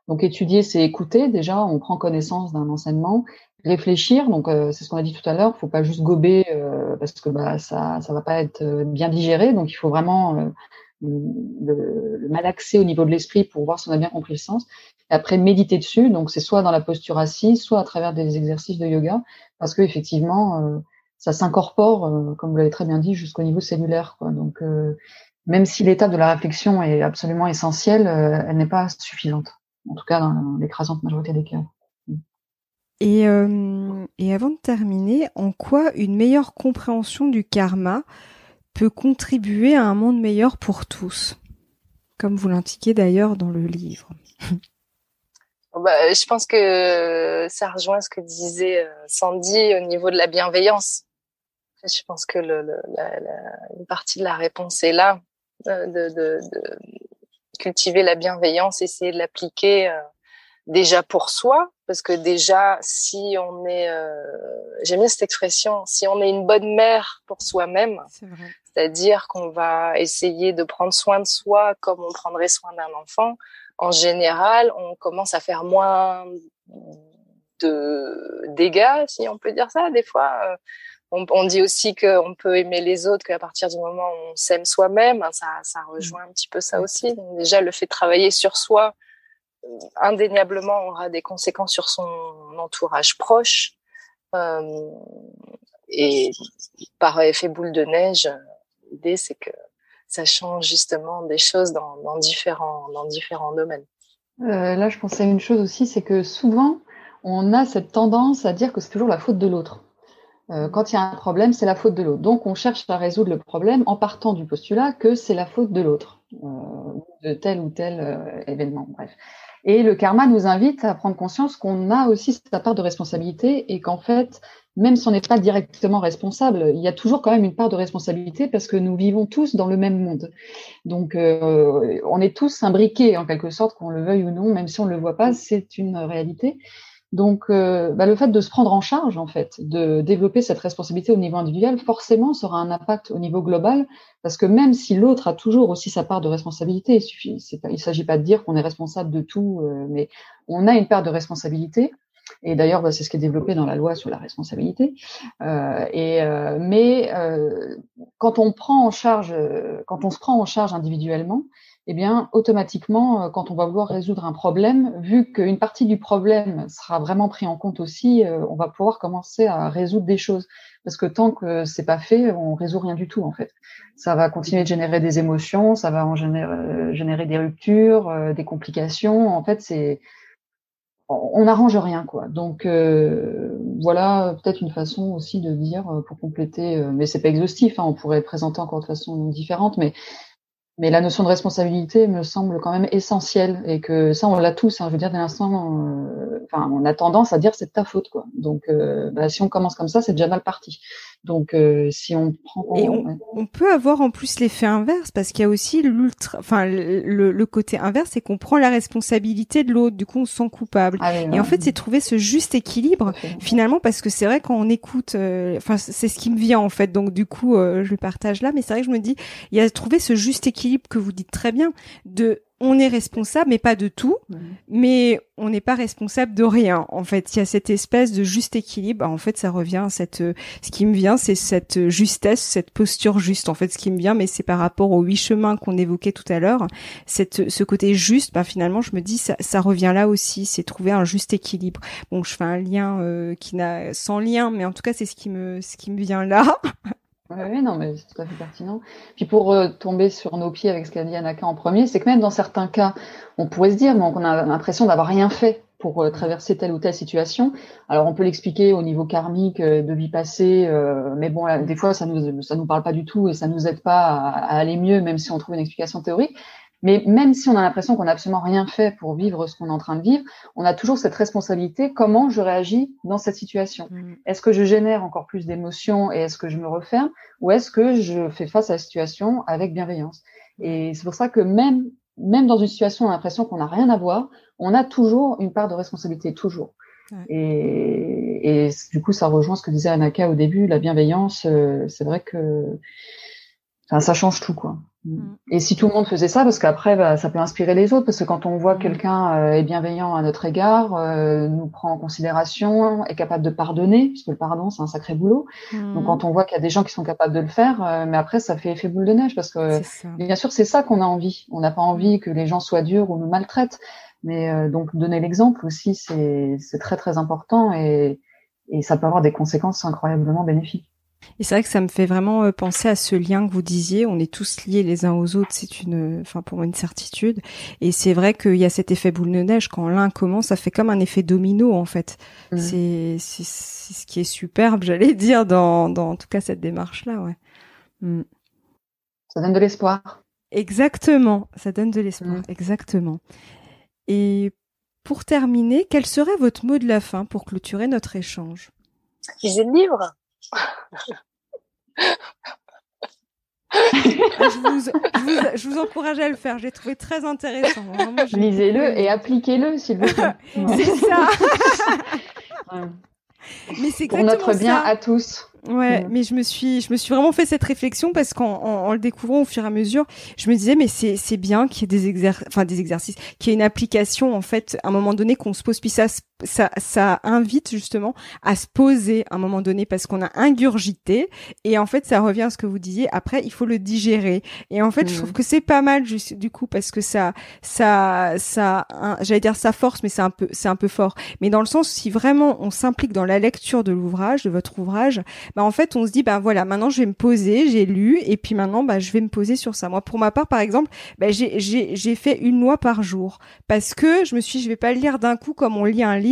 Donc étudier, c'est écouter. Déjà, on prend connaissance d'un enseignement réfléchir. Donc euh, c'est ce qu'on a dit tout à l'heure. Faut pas juste gober euh, parce que bah ça ça va pas être euh, bien digéré. Donc il faut vraiment le, le, malaxer au niveau de l'esprit pour voir si on a bien compris le sens. Après méditer dessus. Donc c'est soit dans la posture assise, soit à travers des exercices de yoga, parce que effectivement ça s'incorpore, comme vous l'avez très bien dit, jusqu'au niveau cellulaire. Quoi. Donc même si l'étape de la réflexion est absolument essentielle, elle n'est pas suffisante. En tout cas dans l'écrasante majorité des cas.
Et, euh, et avant de terminer, en quoi une meilleure compréhension du karma peut contribuer à un monde meilleur pour tous, comme vous l'indiquez d'ailleurs dans le livre
bah, Je pense que ça rejoint ce que disait euh, Sandy au niveau de la bienveillance. Je pense que une partie de la réponse est là, euh, de, cultiver la bienveillance, essayer de l'appliquer déjà pour soi, parce que déjà, si on est, euh, j'aime bien cette expression, si on est une bonne mère pour soi-même, c'est-à-dire qu'on va essayer de prendre soin de soi comme on prendrait soin d'un enfant, en général, on commence à faire moins de dégâts, si on peut dire ça. Des fois, euh, on, on, dit aussi qu'on peut aimer les autres qu'à partir du moment où on s'aime soi-même. Ça, ça rejoint un petit peu ça aussi. Donc déjà, le fait de travailler sur soi, indéniablement aura des conséquences sur son entourage proche. Euh, et par effet boule de neige, l'idée c'est que ça change justement des choses dans, dans différents, dans différents domaines.
Euh, là, je pensais à une chose aussi, c'est que souvent, on a cette tendance à dire que c'est toujours la faute de l'autre. Euh, quand il y a un problème, c'est la faute de l'autre. Donc, on cherche à résoudre le problème en partant du postulat que c'est la faute de l'autre, de tel ou tel événement. Bref. Et le karma nous invite à prendre conscience qu'on a aussi sa part de responsabilité et qu'en fait, même si on n'est pas directement responsable, il y a toujours quand même une part de responsabilité parce que nous vivons tous dans le même monde. Donc, euh, on est tous imbriqués en quelque sorte, qu'on le veuille ou non, même si on ne le voit pas, c'est une réalité. Donc, euh, bah, le fait de se prendre en charge, en fait, de développer cette responsabilité au niveau individuel, forcément, sera un impact au niveau global, parce que même si l'autre a toujours aussi sa part de responsabilité, il ne s'agit pas de dire qu'on est responsable de tout, euh, mais on a une part de responsabilité. Et d'ailleurs, bah, c'est ce qui est développé dans la loi sur la responsabilité. Euh, et euh, mais euh, quand on prend en charge, quand on se prend en charge individuellement, eh bien, automatiquement, euh, quand on va vouloir résoudre un problème, vu qu'une partie du problème sera vraiment pris en compte aussi, euh, on va pouvoir commencer à résoudre des choses. Parce que tant que c'est pas fait, on résout rien du tout, en fait. Ça va continuer de générer des émotions, ça va en générer, euh, générer des ruptures, des complications. En fait, c'est, on n'arrange rien, quoi. Donc, voilà peut-être une façon aussi de dire, pour compléter, mais c'est pas exhaustif, hein, on pourrait présenter encore de façon différente, mais mais la notion de responsabilité me semble quand même essentielle et que ça, on l'a tous. Hein, je veux dire, dès l'instant, euh, enfin, on a tendance à dire c'est ta faute, quoi. Donc, euh, bah, si on commence comme ça, c'est déjà mal parti. Donc, euh, si on prend,
et on, peut avoir en plus l'effet inverse parce qu'il y a aussi l'ultra, enfin, le, le, côté inverse, c'est qu'on prend la responsabilité de l'autre. Du coup, on se sent coupable. Ah et en fait, c'est trouver ce juste équilibre finalement parce que c'est vrai quand on écoute, enfin, c'est ce qui me vient en fait. Donc, du coup, je le partage là, mais c'est vrai que je me dis, il y a trouver ce juste équilibre que vous dites très bien de on est responsable, mais pas de tout, mais on n'est pas responsable de rien. En fait, il y a cette espèce de juste équilibre. En fait, ça revient à cette, ce qui me vient, c'est cette justesse, cette posture juste. En fait, ce qui me vient, mais c'est par rapport aux huit chemins qu'on évoquait tout à l'heure. Cette, ce côté juste, bah, finalement, je me dis, ça, ça revient là aussi. C'est trouver un juste équilibre. Bon, je fais un lien euh, qui n'a sans lien, mais en tout cas, c'est ce qui me, ce qui me vient là. <laughs>
Oui, non, mais c'est tout à fait pertinent. Puis pour euh, tomber sur nos pieds avec ce qu'a dit Anaka en premier, c'est que même dans certains cas, on pourrait se dire, on a l'impression d'avoir rien fait pour euh, traverser telle ou telle situation. Alors on peut l'expliquer au niveau karmique euh, de vie passée, mais bon, des fois ça nous ça nous parle pas du tout et ça nous aide pas à aller mieux, même si on trouve une explication théorique. Mais même si on a l'impression qu'on n'a absolument rien fait pour vivre ce qu'on est en train de vivre, on a toujours cette responsabilité. Comment je réagis dans cette situation mm. Est-ce que je génère encore plus d'émotions et est-ce que je me referme ou est-ce que je fais face à la situation avec bienveillance? Et c'est pour ça que même même dans une situation, on a l'impression qu'on n'a rien à voir, on a toujours une part de responsabilité, toujours. Et, et, du coup, ça rejoint ce que disait Anaka au début, la bienveillance. Euh, c'est vrai que ça change tout, quoi. Mm. Et si tout le monde faisait ça, parce qu'après, bah, ça peut inspirer les autres, parce que quand on voit mm. quelqu'un euh, est bienveillant à notre égard, euh, nous prend en considération, est capable de pardonner, puisque le pardon, c'est un sacré boulot. Donc mm. quand on voit qu'il y a des gens qui sont capables de le faire, euh, mais après, ça fait effet boule de neige, parce que bien sûr, c'est ça qu'on a envie. On n'a pas envie que les gens soient durs ou nous maltraitent, mais donc donner l'exemple aussi, c'est très très important et, et ça peut avoir des conséquences incroyablement bénéfiques.
Et c'est vrai que ça me fait vraiment euh, penser à ce lien que vous disiez. On est tous liés les uns aux autres. C'est une, enfin pour moi une certitude. Et c'est vrai qu'il y a cet effet boule de neige. Quand l'un commence, ça fait comme un effet domino en fait. Mmh. C'est, c'est, ce qui est superbe, <laughs> j'allais dire dans, dans en tout cas cette démarche là, ouais.
Mmh. Ça donne de l'espoir.
Exactement, ça donne de l'espoir. Mmh. Exactement. Et pour terminer, quel serait votre mot de la fin pour clôturer notre échange?
Lisez le livre.
Je, vous, encourage à le faire. J'ai trouvé très intéressant.
Lisez-le et appliquez-le, s'il vous plaît. <laughs>
c'est ça. <laughs>
Mais c'est pour notre bien à tous.
Ouais, mais je me suis, je me suis vraiment fait cette réflexion parce qu'en en, le découvrant au fur et à mesure, je me disais mais c'est c'est bien qu'il y ait des exercices, enfin des exercices, qu'il y ait une application en fait, à un moment donné qu'on se pose puis ça ça ça invite justement à se poser à un moment donné parce qu'on a ingurgité et en fait ça revient à ce que vous disiez. Après il faut le digérer et en fait je trouve mmh. que c'est pas mal juste du coup parce que ça ça ça j'allais dire ça force mais c'est un peu c'est un peu fort. Mais dans le sens si vraiment on s'implique dans la lecture de l'ouvrage de votre ouvrage bah en fait on se dit bah voilà maintenant je vais me poser, j'ai lu et puis maintenant bah je vais me poser sur ça. Moi pour ma part par exemple, bah, j'ai j'ai j'ai fait une loi par jour parce que je me suis je vais pas le lire d'un coup comme on lit un livre.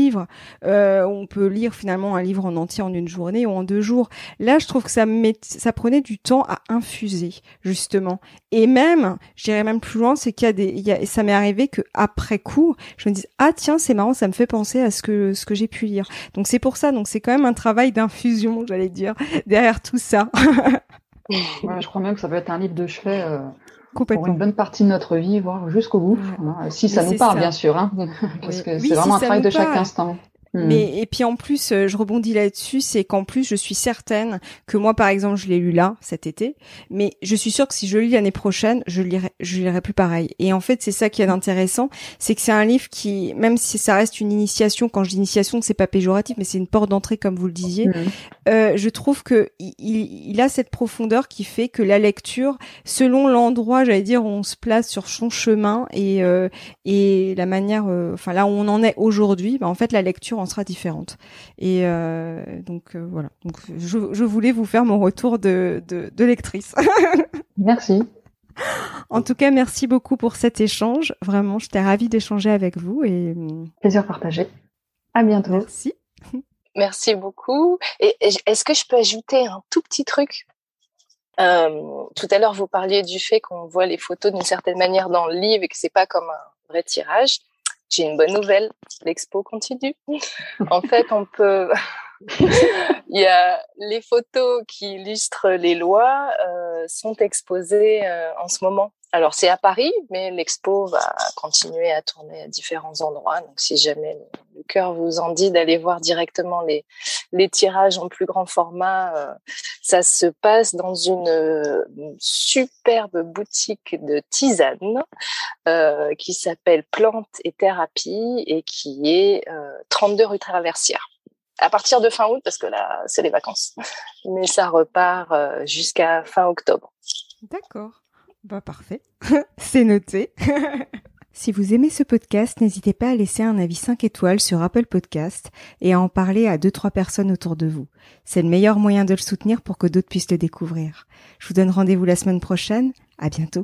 Euh, on peut lire finalement un livre en entier en une journée ou en deux jours. Là je trouve que ça met ça prenait du temps à infuser justement et même je dirais même plus loin c'est qu'il y a des ça m'est arrivé que après coup je me dis ah tiens c'est marrant ça me fait penser à ce que ce que j'ai pu lire. Donc c'est pour ça donc c'est quand même un travail d'infusion j'allais dire derrière tout ça. <laughs>
je crois même que ça peut être un livre de chevet euh, pour une bonne partie de notre vie, voire jusqu'au bout. Si ça nous parle, bien sûr, hein, <laughs> parce que c'est vraiment un travail de chaque instant.
Hmm. Mais et puis en plus, euh, je rebondis là-dessus, c'est qu'en plus, je suis certaine que moi, par exemple, je l'ai lu là cet été, mais je suis sûre que si je le lis l'année prochaine, je lirai, je lirai plus pareil. Et en fait, c'est ça qui est intéressant, c'est que c'est un livre qui, même si ça reste une initiation, quand je dis initiation, c'est pas péjoratif, mais c'est une porte d'entrée comme vous le disiez. Hmm. Euh, je trouve que il, il, a cette profondeur qui fait que la lecture, selon l'endroit, j'allais dire, où on se place sur son chemin et euh, et la manière, euh, enfin là où on en est aujourd'hui, bah, en fait, la lecture sera différente. Et euh, donc euh, voilà. Donc je, je, voulais vous faire mon retour de, de, de lectrice. <laughs>
merci.
En tout cas, merci beaucoup pour cet échange. Vraiment, j'étais ravie d'échanger avec vous et
euh, plaisir partagé. À bientôt.
Merci. <laughs>
Merci beaucoup. Et est-ce que je peux ajouter un tout petit truc? Euh, Tout à l'heure, vous parliez du fait qu'on voit les photos d'une certaine manière dans le livre et que c'est pas comme un vrai tirage. J'ai une bonne nouvelle, l'expo continue. en fait, on peut. <laughs> Il y a les photos qui illustrent les lois euh, sont exposées euh, en ce moment. Alors c'est à Paris, mais l'expo va continuer à tourner à différents endroits. Donc si jamais le cœur vous en dit, d'aller voir directement les, les tirages en plus grand format. Euh, ça se passe dans une, euh, superbe boutique de tisane euh, qui s'appelle Plante et Thérapie et qui est 32 rue Traversière. À partir de fin août, parce que là, c'est les vacances. <laughs> Mais ça repart jusqu'à fin octobre.
D'accord. Bah parfait. <laughs> c'est noté. <laughs> Si vous aimez ce podcast, n'hésitez pas à laisser un avis 5 étoiles sur Apple Podcast et à en parler à 2-3 personnes autour de vous. C'est le meilleur moyen de le soutenir pour que d'autres puissent le découvrir. Je vous donne rendez-vous la semaine prochaine. À bientôt.